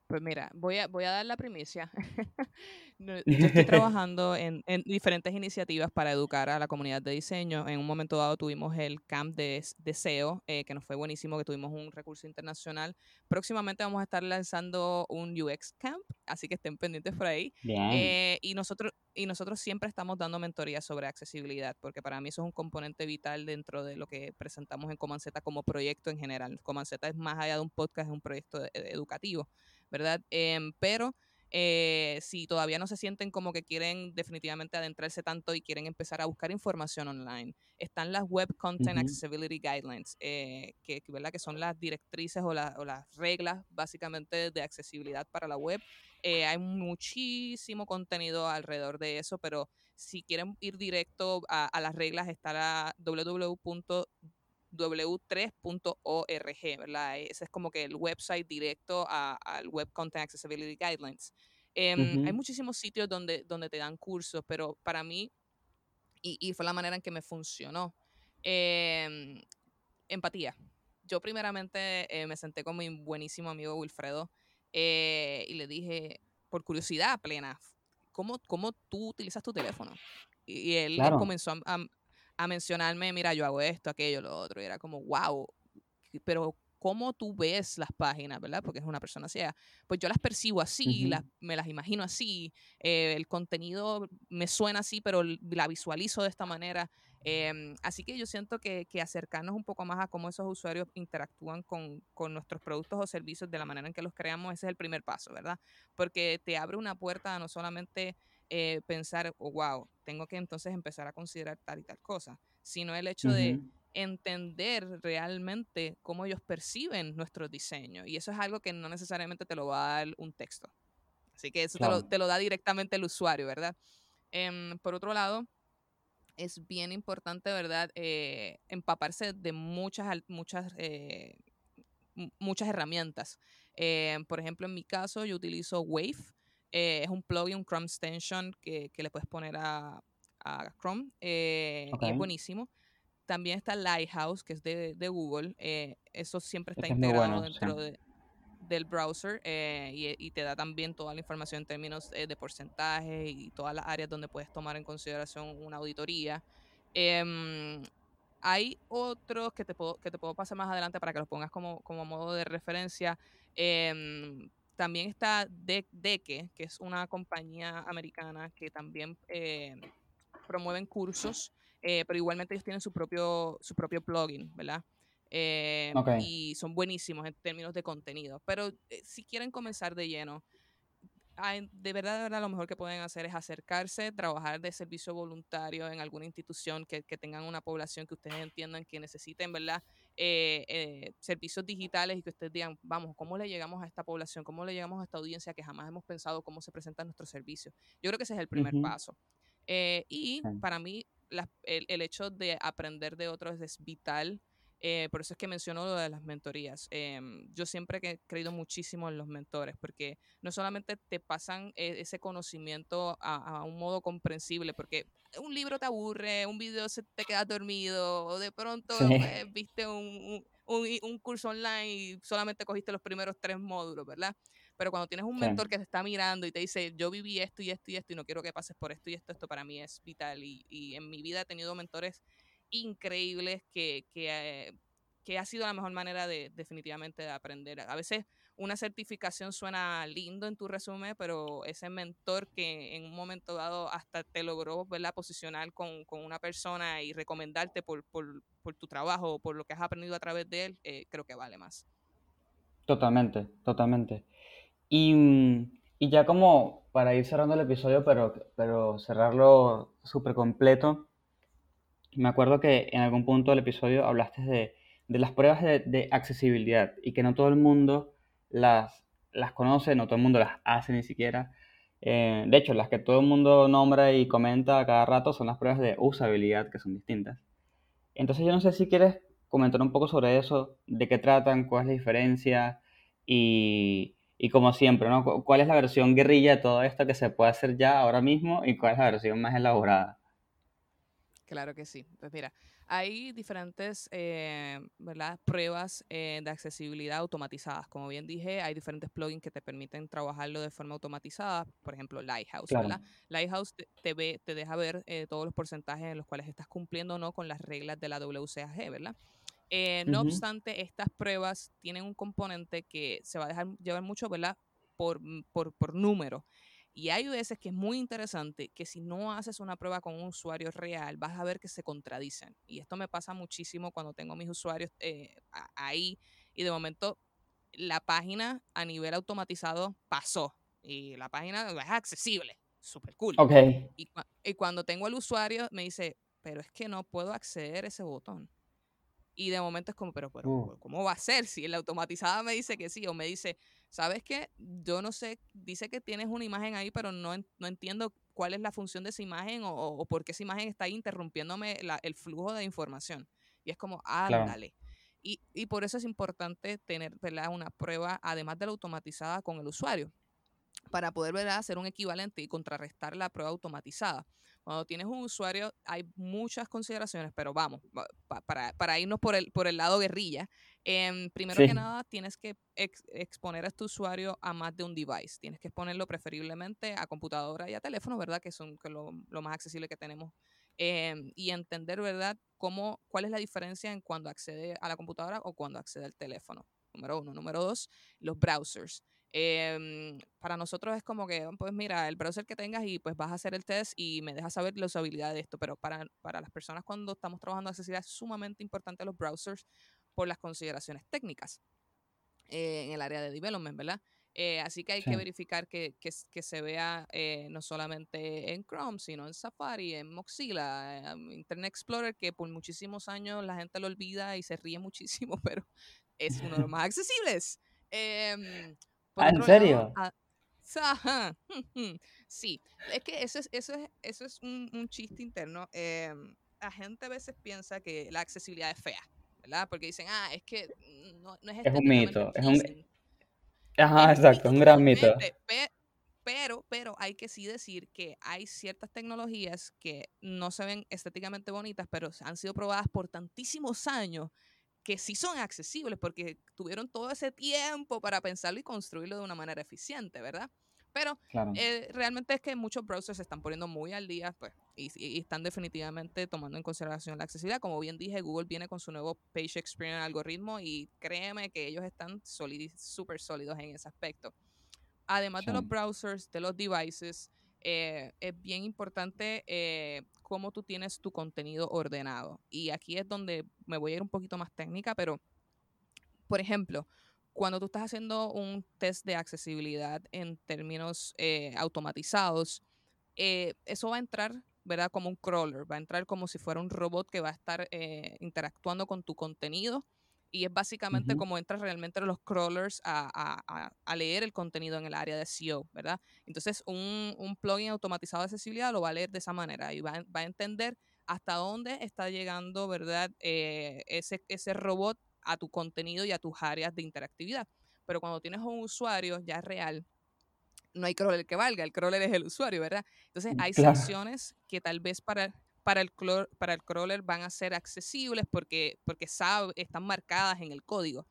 Pues mira, voy a, voy a dar la primicia. [LAUGHS] Yo estoy [LAUGHS] trabajando en, en diferentes iniciativas para educar a la comunidad de diseño. En un momento dado tuvimos el camp de, s- de SEO, eh, que nos fue buenísimo, que tuvimos un recurso internacional. Próximamente vamos a estar lanzando un UX camp, así que estén pendientes por ahí. Bien, Eh, y, nosotros, y nosotros siempre estamos dando mentoría sobre accesibilidad, porque para mí eso es un componente vital dentro de lo que presentamos en Comanceta como proyecto en general. Comanceta es más allá de un podcast, es un proyecto de- educativo, ¿verdad? Em, pero eh, si todavía no se sienten como que quieren definitivamente adentrarse tanto y quieren empezar a buscar información online, están las Web Content Ujú. Accessibility Guidelines, eh, que, ¿verdad? que son las directrices o, la- o las reglas básicamente de accesibilidad para la web. Eh, hay muchísimo contenido alrededor de eso, pero si quieren ir directo a, a las reglas, está la w3.org, ¿verdad? Ese es como que el website directo al Web Content Accessibility Guidelines. Em, hay Ujú. muchísimos sitios donde, donde te dan cursos, pero para mí, y, y fue la manera en que me funcionó, em, empatía. Yo primeramente eh, me senté con mi buenísimo amigo Wilfredo eh, y le dije, por curiosidad plena, ¿cómo, cómo tú utilizas tu teléfono? Y, y él Claro. comenzó a, a- a mencionarme, mira, yo hago esto, aquello, lo otro, y era como, wow, pero ¿cómo tú ves las páginas, verdad? Porque es una persona ciega. Pues yo las percibo así, Ujú. las, me las imagino así, eh, el contenido me suena así, pero la visualizo de esta manera. Em, así que yo siento que, que acercarnos un poco más a cómo esos usuarios interactúan con, con nuestros productos o servicios de la manera en que los creamos, ese es el primer paso, ¿verdad? Porque te abre una puerta a no solamente eh, pensar, oh, wow, tengo que entonces empezar a considerar tal y tal cosa, sino el hecho de entender realmente cómo ellos perciben nuestros diseños. Y eso es algo que no necesariamente te lo va a dar un texto. Así que eso te lo, Claro. te lo da directamente el usuario, ¿verdad? Em, por otro lado, es bien importante, ¿verdad? Eh, empaparse de muchas, muchas, eh, mu- muchas herramientas. Eh, por ejemplo, en mi caso, yo utilizo Wave. Eh, es un plugin, un Chrome extension que, que le puedes poner a, a Chrome eh, y es buenísimo. También está Lighthouse, que es de, de Google. eh, eso siempre está Este es integrado sí. dentro de, del browser y, y te da también toda la información en términos de porcentaje y todas las áreas donde puedes tomar en consideración una auditoría. Em, hay otros que te puedo, que te puedo pasar más adelante para que los pongas como, como modo de referencia. También está De- Deke, que es una compañía americana que también eh, promueven cursos, eh, pero igualmente ellos tienen su propio, su propio plugin, ¿verdad? Eh, y son buenísimos en términos de contenido. Pero eh, si quieren comenzar de lleno, de verdad, de verdad, lo mejor que pueden hacer es acercarse, trabajar de servicio voluntario en alguna institución que, que tengan una población que ustedes entiendan que necesiten, ¿verdad? Eh, eh, servicios digitales y que ustedes digan, vamos, ¿cómo le llegamos a esta población? ¿Cómo le llegamos a esta audiencia que jamás hemos pensado cómo se presentan nuestros servicios? Yo creo que ese es el primer paso. Eh, y para mí, el, el hecho de aprender de otros es vital. eh, por eso es que menciono lo de las mentorías. Em, yo siempre he creído muchísimo en los mentores, porque no solamente te pasan ese conocimiento a, a un modo comprensible, porque un libro te aburre, un video se te queda dormido, o de pronto Sí. pues, viste un, un- curso online y solamente cogiste los primeros tres módulos, ¿verdad? Pero cuando tienes un Sí. mentor que te está mirando y te dice, yo viví esto y esto y esto y no quiero que pases por esto y esto, esto para mí es vital. Y, y en mi vida he tenido mentores increíbles que, que, eh, que ha sido la mejor manera de definitivamente de aprender. A veces una certificación suena lindo en tu resumen, pero ese mentor que en un momento dado hasta te logró ¿verdad? posicionar con, con una persona y recomendarte por, por, por tu trabajo o por lo que has aprendido a través de él, eh, creo que vale más. Totalmente, totalmente. Y, mm, y ya como para ir cerrando el episodio, pero, pero cerrarlo súper completo, me acuerdo que en algún punto del episodio hablaste de, de las pruebas de, de accesibilidad y que no todo el mundo las, las conoce, no todo el mundo las hace ni siquiera. Eh, de hecho, las que todo el mundo nombra y comenta a cada rato son las pruebas de usabilidad, que son distintas. Entonces yo no sé si quieres comentar un poco sobre eso, de qué tratan, cuál es la diferencia y, y como siempre, ¿no? Cu- ¿Cuál es la versión guerrilla de todo esto que se puede hacer ya ahora mismo y cuál es la versión más elaborada? Claro que sí. Pues mira, hay diferentes eh, ¿verdad? pruebas eh, de accesibilidad automatizadas. Como bien dije, hay diferentes plugins que te permiten trabajarlo de forma automatizada. Por ejemplo, Lighthouse, Claro. ¿verdad? Lighthouse te, te ve, te deja ver eh, todos los porcentajes en los cuales estás cumpliendo o no con las reglas de la WCAG, ¿verdad? No obstante, estas pruebas tienen un componente que se va a dejar llevar mucho, ¿verdad? Por, por, por número. Y hay veces que es muy interesante que si no haces una prueba con un usuario real, vas a ver que se contradicen. Y esto me pasa muchísimo cuando tengo mis usuarios eh, ahí y de momento la página a nivel automatizado pasó y la página es accesible. Súper cool. Ok, Y, cua- y cuando tengo el usuario me dice, pero es que no puedo acceder a ese botón. Y de momento es como, pero, pero Uh. ¿cómo va a ser? Si la automatizada me dice que sí, o me dice, ¿sabes qué? Yo no sé, dice que tienes una imagen ahí, pero no, no entiendo cuál es la función de esa imagen o, por qué esa imagen está ahí interrumpiéndome la- el flujo de información. Y es como, claro. ándale. Y, y por eso es importante tener ¿verdad? una prueba, además de la automatizada, con el usuario, para poder ¿verdad? hacer un equivalente y contrarrestar la prueba automatizada. Cuando tienes un usuario hay muchas consideraciones, pero vamos, va- pa- para, para irnos por el, por el lado guerrilla, em, primero que Sí, nada tienes que ex- exponer a tu usuario a más de un device. Tienes que exponerlo preferiblemente a computadora y a teléfono, ¿verdad? Que son que lo, lo más accesible que tenemos. Em, y entender, ¿verdad? Cómo, cuál es la diferencia en cuando accede a la computadora o cuando accede al teléfono. Número uno. Número dos, los browsers. Em, para nosotros es como que, pues mira, el browser que tengas y pues vas a hacer el test y me dejas saber la usabilidad de esto, pero para, para las personas cuando estamos trabajando accesibilidad es sumamente importante los browsers por las consideraciones técnicas eh, en el área de development, ¿verdad? Eh, así que hay que sí. verificar que, que, que se vea eh, no solamente en Chrome, sino en Safari, en Mozilla, en Internet Explorer, que por muchísimos años la gente lo olvida y se ríe [LAUGHS] muchísimo, pero es uno de los más [LAUGHS] accesibles. Em, por Ah, ¿en otro lado, serio? a- sí, es que eso es, eso es, eso es un, un chiste interno. em, la gente a veces piensa que la accesibilidad es fea, ¿verdad? Porque dicen, ah, es que no, no es Es un mito, es un... Ajá, Es exacto, un gran mito. pero, pero hay que sí decir que hay ciertas tecnologías que no se ven estéticamente bonitas, pero han sido probadas por tantísimos años que sí son accesibles porque tuvieron todo ese tiempo para pensarlo y construirlo de una manera eficiente, ¿verdad? Pero Claro. eh, realmente es que muchos browsers se están poniendo muy al día pues, y, y están definitivamente tomando en consideración la accesibilidad. Como bien dije, Google viene con su nuevo Page Experience algoritmo y créeme que ellos están súper sólidos en ese aspecto. Además de los browsers, de los devices, eh, es bien importante eh, cómo tú tienes tu contenido ordenado. Y aquí es donde me voy a ir un poquito más técnica, pero por ejemplo, cuando tú estás haciendo un test de accesibilidad en términos eh, automatizados, eso va a entrar, ¿verdad? Como un crawler, va a entrar como si fuera un robot que va a estar interactuando con tu contenido. Y es básicamente como entran realmente los crawlers a, a- a- leer el contenido en el área de SEO, ¿verdad? Entonces, un, un plugin automatizado de accesibilidad lo va a leer de esa manera y va, a- va a entender hasta dónde está llegando, ¿verdad? Eh, ese, ese robot a tu contenido y a tus áreas de interactividad. Pero cuando tienes un usuario ya real, no hay crawler que valga, el crawler es el usuario, ¿verdad? Entonces hay Claro. secciones que tal vez para, para, el, clor- para el crawler van a ser accesibles porque, porque sabe, están marcadas en el código.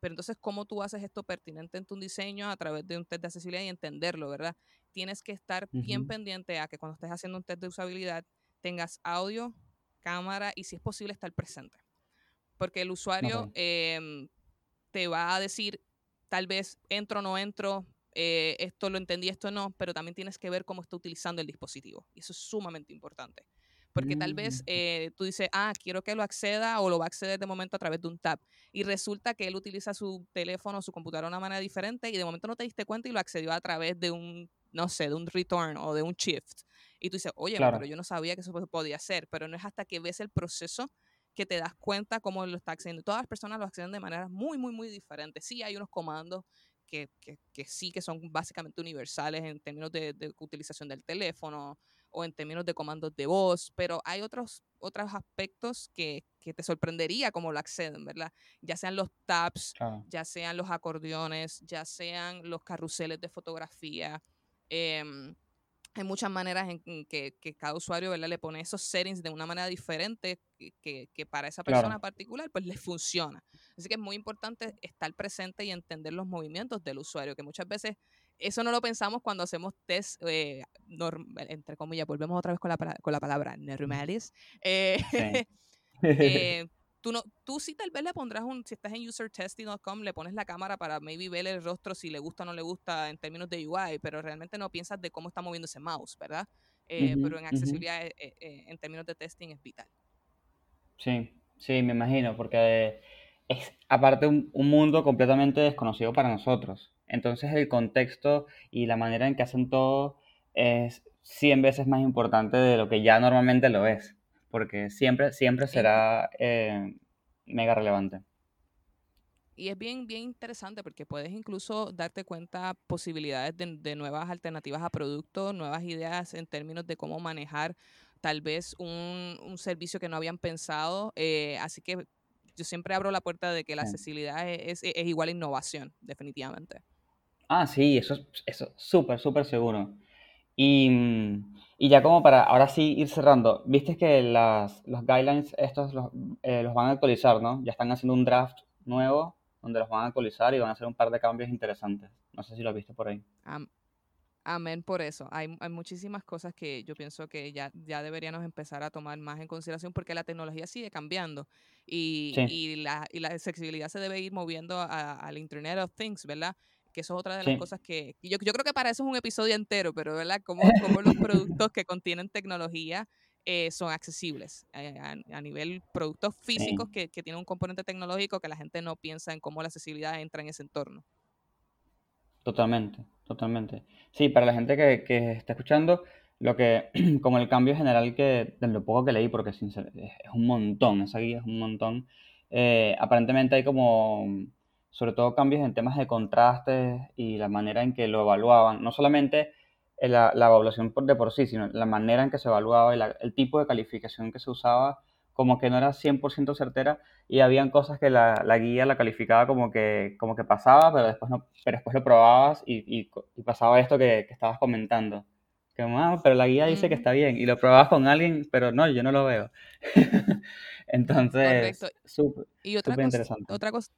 Pero entonces, ¿cómo tú haces esto pertinente en tu diseño a través de un test de accesibilidad y entenderlo, verdad? Tienes que estar bien pendiente a que cuando estés haciendo un test de usabilidad tengas audio, cámara y si es posible estar presente. Porque el usuario em, te va a decir, tal vez entro o no entro, eh, esto lo entendí, esto no, pero también tienes que ver cómo está utilizando el dispositivo. Y eso es sumamente importante. Porque tal vez Mm, eh, tú dices, ah, quiero que lo acceda o lo va a acceder de momento a través de un tab. Y resulta que él utiliza su teléfono o su computadora de una manera diferente y de momento no te diste cuenta y lo accedió a través de un, no sé, de un return o de un shift. Y tú dices, oye, pero Claro. yo no sabía que eso podía hacer. Pero no es hasta que ves el proceso que te das cuenta cómo lo está accediendo. Todas las personas lo acceden de manera muy, muy, muy diferente. Sí, hay unos comandos que, que, que sí que son básicamente universales en términos de, de utilización del teléfono o en términos de comandos de voz, pero hay otros, otros aspectos que, que te sorprendería cómo lo acceden, ¿verdad? Ya sean los tabs, ya sean los acordeones, ya sean los carruseles de fotografía. em, hay muchas maneras en que, que cada usuario ¿verdad? le pone esos settings de una manera diferente que, que- para esa Claro. persona particular pues le funciona. Así que es muy importante estar presente y entender los movimientos del usuario, que muchas veces eso no lo pensamos cuando hacemos test, eh, norm- entre comillas, volvemos otra vez con la, con la palabra normales. eh, Sí. [LAUGHS] eh, tú, no, tú sí tal vez le pondrás un, si estás en usertesting.com, le pones la cámara para maybe ver el rostro si le gusta o no le gusta en términos de UI, pero realmente no piensas de cómo está moviendo ese mouse, ¿verdad? Pero en accesibilidad, eh, eh, en términos de testing, es vital. Sí, sí, me imagino, porque es aparte un, un mundo completamente desconocido para nosotros. Entonces el contexto y la manera en que hacen todo es 100 veces más importante de lo que ya normalmente lo es, porque siempre, siempre será eh, mega relevante. Y es bien, bien interesante porque puedes incluso darte cuenta posibilidades de, de nuevas alternativas a productos, nuevas ideas en términos de cómo manejar tal vez un, un servicio que no habían pensado. eh, así que yo siempre abro la puerta de que la accesibilidad es, es- es igual a innovación, definitivamente. Ah, sí, eso es súper, súper seguro. Y, y ya como para ahora sí ir cerrando, viste que las, los guidelines estos los, eh, los van a actualizar, ¿no? Ya están haciendo un draft nuevo donde los van a actualizar y van a hacer un par de cambios interesantes. No sé si lo viste por ahí. Am- amén por eso. Hay, hay muchísimas cosas que yo pienso que ya, ya deberíamos empezar a tomar más en consideración porque la tecnología sigue cambiando y, Sí. y la, y la accesibilidad se debe ir moviendo al Internet of Things, ¿verdad? Que eso es otra de las Sí. cosas que yo, yo creo que para eso es un episodio entero, pero ¿verdad? [LAUGHS] Cómo, cómo los productos que contienen tecnología eh, son accesibles eh, a, a nivel productos físicos Sí. que, que tienen un componente tecnológico que la gente no piensa en cómo la accesibilidad entra en ese entorno. Totalmente, totalmente. Sí, para la gente que, que está escuchando, lo que, [CLEARS THROAT] como el cambio general que, de lo poco que leí, porque es un montón, esa guía es un montón, eh, aparentemente hay como, sobre todo cambios en temas de contrastes y la manera en que lo evaluaban, no solamente en la, la evaluación por, de por sí, sino la manera en que se evaluaba y la- el tipo de calificación que se usaba, como que no era 100% certera y habían cosas que la, la guía la calificaba como que, como que pasaba, pero después, no, pero después lo probabas y, y y pasaba esto que, que estabas comentando. Que, "Ah, pero la guía dice que está bien y lo probabas con alguien, pero no, yo no lo veo. [LAUGHS] Entonces, súper interesante. otra cosa,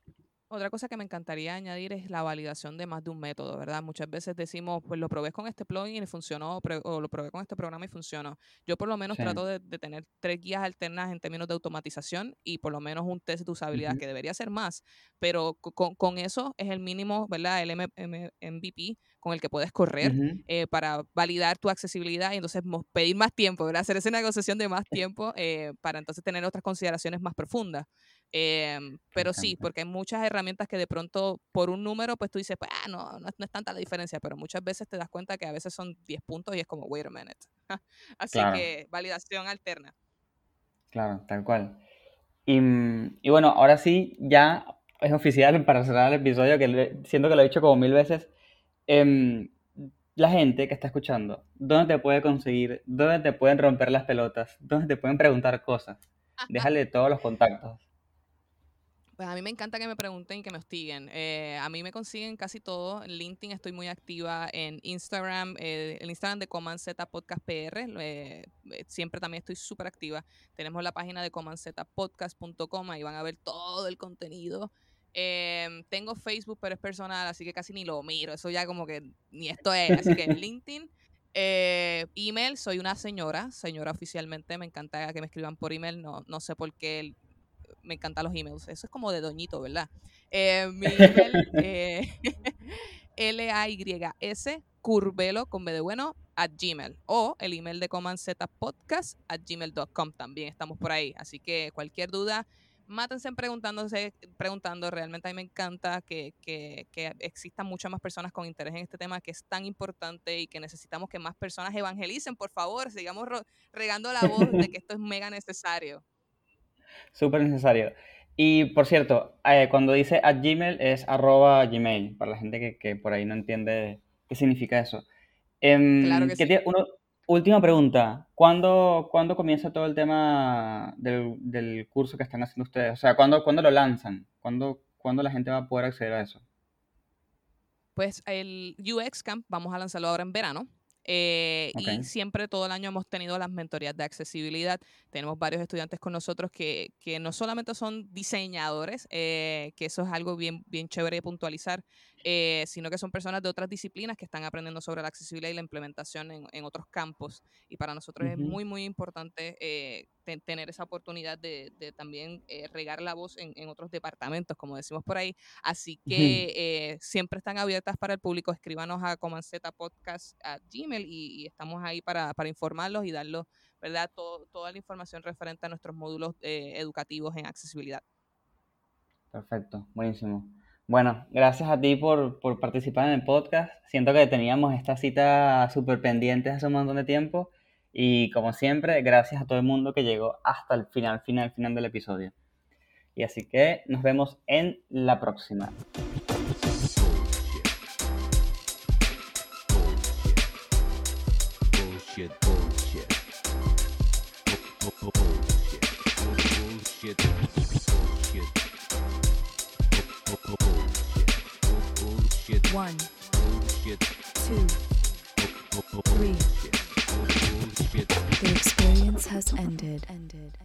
otra cosa que me encantaría añadir es la validación de más de un método, ¿verdad? Muchas veces decimos, pues lo probé con este plugin y funcionó, o lo probé con este programa y funcionó. Yo por lo menos Sí. trato de, de tener tres guías alternas en términos de automatización y por lo menos un test de usabilidad, que debería ser más, pero co- con, con eso es el mínimo, ¿verdad? El M- M- MVP con el que puedes correr eh, para validar tu accesibilidad y entonces pedir más tiempo, ¿verdad? [LAUGHS] Hacer esa negociación de más [LAUGHS] tiempo eh, para entonces tener otras consideraciones más profundas. Em, pero sí, porque hay muchas herramientas que de pronto por un número, pues tú dices, pues, ah, no, no es, no es tanta la diferencia, pero muchas veces te das cuenta que a veces son 10 puntos y es como, wait a minute. [LAUGHS] Así Claro. que validación alterna. Claro, tal cual. Y, mm, y bueno, ahora sí, ya es oficial para cerrar el episodio, que le- siento que lo he dicho como mil veces. Em, la gente que está escuchando, ¿dónde te puede conseguir? ¿Dónde te pueden romper las pelotas? ¿Dónde te pueden preguntar cosas? [LAUGHS] Déjale todos los contactos. Pues a mí me encanta que me pregunten y que me hostiguen. Eh, a mí me consiguen casi todo. En LinkedIn estoy muy activa. En Instagram, eh, el Instagram de Command Z Podcast PR. eh, eh, siempre también estoy súper activa. Tenemos la página de commandzetapodcast.com. Ahí van a ver todo el contenido. Eh, tengo Facebook, pero es personal, así que casi ni lo miro. Eso ya como que ni esto es. Así que [LAUGHS] LinkedIn. Eh, email, soy una señora, señora oficialmente. Me encanta que me escriban por email. No, no sé por qué me encantan los emails. Eso es como de doñito, ¿verdad? Eh, mi email, [LAUGHS] eh, [LAUGHS] L-A-Y-S, curvelo con B de bueno, at gmail. O el email de Command Z Podcast at gmail.com. También estamos por ahí. Así que cualquier duda, mátense preguntándose, preguntando. Realmente a mí me encanta que, que, que existan muchas más personas con interés en este tema que es tan importante y que necesitamos que más personas evangelicen. Por favor, sigamos regando la voz de que esto es mega necesario. Súper necesario. Y por cierto, eh, cuando dice at Gmail es arroba Gmail, para la gente que, que por ahí no entiende qué significa eso. Em, Claro que ¿qué sí. uno- última pregunta. ¿Cuándo, cuándo comienza todo el tema del, del curso que están haciendo ustedes? O sea, ¿cuándo, cuándo lo lanzan? ¿Cuándo, cuándo la gente va a poder acceder a eso? Pues el UX Camp vamos a lanzarlo ahora en verano. Eh. Y siempre todo el año hemos tenido las mentorías de accesibilidad. Tenemos varios estudiantes con nosotros que, que no solamente son diseñadores, eh, que eso es algo bien, bien chévere de puntualizar, eh, sino que son personas de otras disciplinas que están aprendiendo sobre la accesibilidad y la implementación en, en otros campos. Y para nosotros es muy, muy importante ten- tener esa oportunidad de, de también eh, regar la voz en, en otros departamentos, como decimos por ahí. Así que eh, siempre están abiertas para el público. Escríbanos a Podcast a Gmail y, y estamos ahí para, para informarlos y darlos, ¿verdad? Todo- toda la información referente a nuestros módulos eh, educativos en accesibilidad. Perfecto, buenísimo. Bueno, gracias a ti por, por participar en el podcast. Siento que teníamos esta cita súper pendiente hace un montón de tiempo y como siempre, gracias a todo el mundo que llegó hasta el final, final, final del episodio. Y así que nos vemos en la próxima. Bullshit, bullshit. Bu- Bullshit. Bullshit. The experience has ended. Ended.